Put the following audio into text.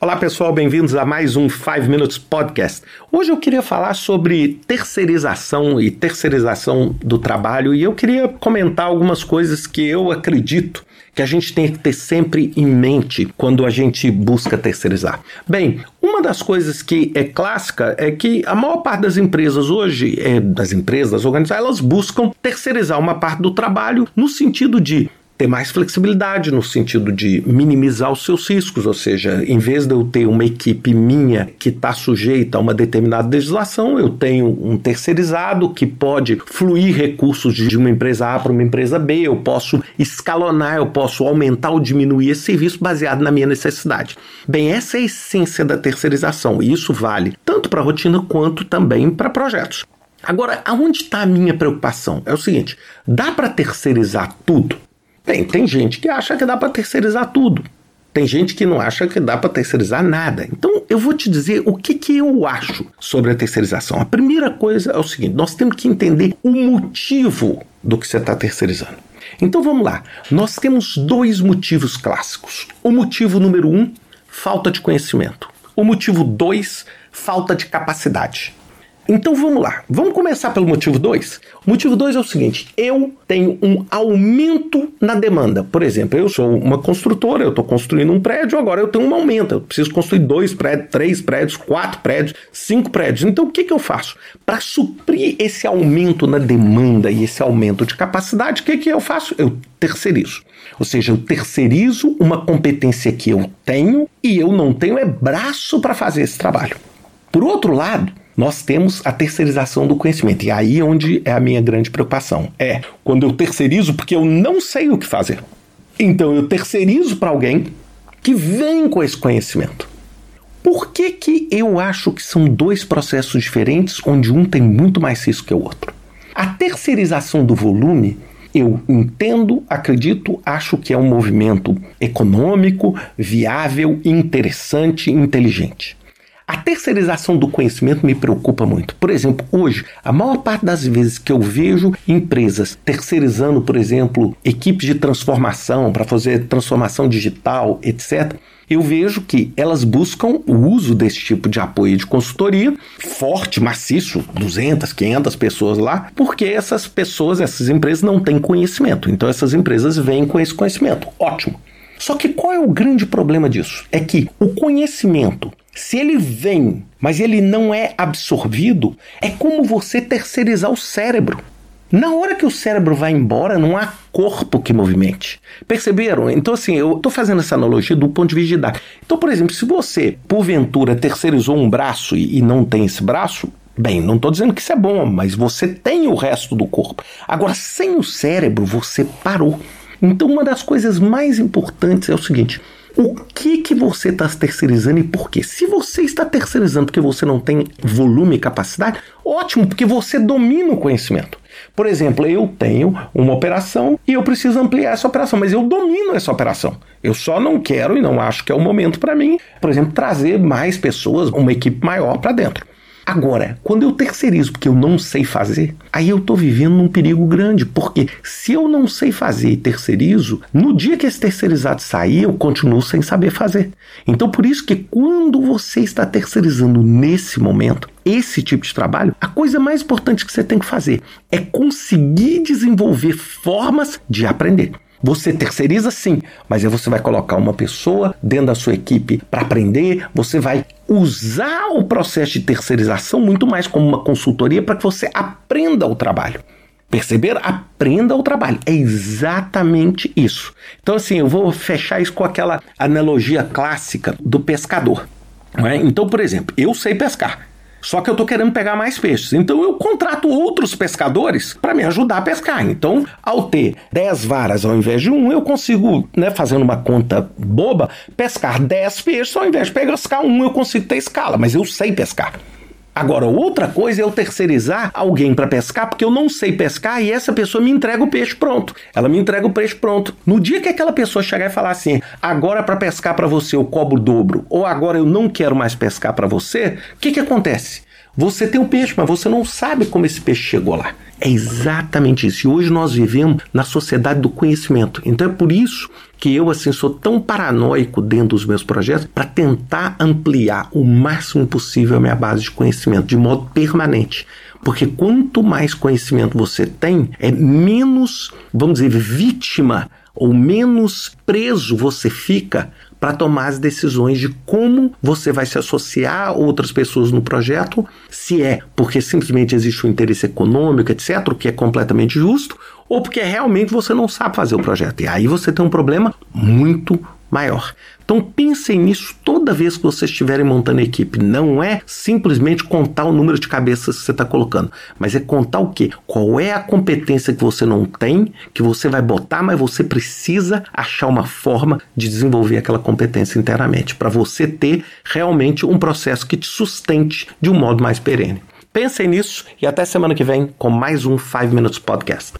Olá pessoal, bem-vindos a mais um 5 Minutes Podcast. Hoje eu queria falar sobre terceirização e terceirização do trabalho e eu queria comentar algumas coisas que eu acredito que a gente tem que ter sempre em mente quando a gente busca terceirizar. Bem, uma das coisas que é clássica é que a maior parte das empresas hoje, é, das empresas, das organizações, elas buscam terceirizar uma parte do trabalho no sentido de ter mais flexibilidade no sentido de minimizar os seus riscos, ou seja, em vez de eu ter uma equipe minha que está sujeita a uma determinada legislação, eu tenho um terceirizado que pode fluir recursos de uma empresa A para uma empresa B, eu posso escalonar, eu posso aumentar ou diminuir esse serviço baseado na minha necessidade. Bem, essa é a essência da terceirização e isso vale tanto para a rotina quanto também para projetos. Agora, aonde está a minha preocupação? É o seguinte: dá para terceirizar tudo? Bem, tem gente que acha que dá para terceirizar tudo. Tem gente que não acha que dá para terceirizar nada. Então, eu vou te dizer o que, que eu acho sobre a terceirização. A primeira coisa é o seguinte: nós temos que entender o motivo do que você está terceirizando. Então vamos lá. Nós temos dois motivos clássicos. O motivo número um, falta de conhecimento. O motivo dois, falta de capacidade. Então vamos lá. Vamos começar pelo motivo 2. O motivo 2 é o seguinte: eu tenho um aumento na demanda. Por exemplo, eu sou uma construtora, eu estou construindo um prédio, agora eu tenho um aumento. Eu preciso construir dois prédios, três prédios, quatro prédios, cinco prédios. Então o que, que eu faço? Para suprir esse aumento na demanda e esse aumento de capacidade, o que, que eu faço? Eu terceirizo. Ou seja, eu terceirizo uma competência que eu tenho e eu não tenho é braço para fazer esse trabalho. Por outro lado, nós temos a terceirização do conhecimento. E aí é onde é a minha grande preocupação. É quando eu terceirizo porque eu não sei o que fazer. Então eu terceirizo para alguém que vem com esse conhecimento. Por que, que eu acho que são dois processos diferentes, onde um tem muito mais risco que o outro? A terceirização do volume eu entendo, acredito, acho que é um movimento econômico, viável, interessante, inteligente. A terceirização do conhecimento me preocupa muito. Por exemplo, hoje, a maior parte das vezes que eu vejo empresas terceirizando, por exemplo, equipes de transformação para fazer transformação digital, etc., eu vejo que elas buscam o uso desse tipo de apoio de consultoria forte, maciço, 200, 500 pessoas lá, porque essas pessoas, essas empresas não têm conhecimento. Então essas empresas vêm com esse conhecimento. Ótimo. Só que qual é o grande problema disso? É que o conhecimento se ele vem, mas ele não é absorvido, é como você terceirizar o cérebro. Na hora que o cérebro vai embora, não há corpo que movimente. Perceberam? Então, assim, eu estou fazendo essa analogia do ponto de vista didático. Então, por exemplo, se você, porventura, terceirizou um braço e, e não tem esse braço, Bem, não estou dizendo que isso é bom, mas você tem o resto do corpo. Agora, sem o cérebro, você parou. Então, uma das coisas mais importantes é o seguinte: o que que você está terceirizando e por quê? Se você está terceirizando porque você não tem volume e capacidade, ótimo, porque você domina o conhecimento. Por exemplo, eu tenho uma operação e eu preciso ampliar essa operação, mas eu domino essa operação. Eu só não quero e não acho que é o momento para mim, por exemplo, trazer mais pessoas, uma equipe maior para dentro. Agora, quando eu terceirizo porque eu não sei fazer, aí eu estou vivendo num perigo grande, porque se eu não sei fazer e terceirizo, no dia que esse terceirizado sair, eu continuo sem saber fazer. Então, por isso que quando você está terceirizando nesse momento, esse tipo de trabalho, a coisa mais importante que você tem que fazer é conseguir desenvolver formas de aprender. Você terceiriza sim, mas aí você vai colocar uma pessoa dentro da sua equipe para aprender, você vai usar o processo de terceirização muito mais como uma consultoria para que você aprenda o trabalho. Perceber? Aprenda o trabalho. É exatamente isso. Então, assim, eu vou fechar isso com aquela analogia clássica do pescador. É? Então, por exemplo, eu sei pescar. Só que eu estou querendo pegar mais peixes. Então eu contrato outros pescadores para me ajudar a pescar. Então, ao ter 10 varas ao invés de um, eu consigo, né, fazendo uma conta boba, pescar 10 peixes ao invés de pescar um, eu consigo ter escala, mas eu sei pescar. Agora, outra coisa é eu terceirizar alguém para pescar, porque eu não sei pescar e essa pessoa me entrega o peixe pronto. Ela me entrega o peixe pronto. No dia que aquela pessoa chegar e falar assim: agora para pescar para você eu cobro o dobro, ou agora eu não quero mais pescar para você, o que, que acontece? Você tem o peixe, mas você não sabe como esse peixe chegou lá. É exatamente isso. E hoje nós vivemos na sociedade do conhecimento. Então é por isso que eu assim sou tão paranoico dentro dos meus projetos para tentar ampliar o máximo possível a minha base de conhecimento de modo permanente. Porque quanto mais conhecimento você tem, é menos, vamos dizer, vítima ou menos preso você fica para tomar as decisões de como você vai se associar a outras pessoas no projeto, se é porque simplesmente existe um interesse econômico, etc., o que é completamente justo, ou porque realmente você não sabe fazer o projeto. E aí você tem um problema muito maior. Então pensem nisso toda vez que vocês estiverem montando a equipe. Não é simplesmente contar o número de cabeças que você está colocando, mas é contar o quê? Qual é a competência que você não tem, que você vai botar, mas você precisa achar uma forma de desenvolver aquela competência internamente, para você ter realmente um processo que te sustente de um modo mais perene. Pensem nisso e até semana que vem com mais um 5 Minutes Podcast.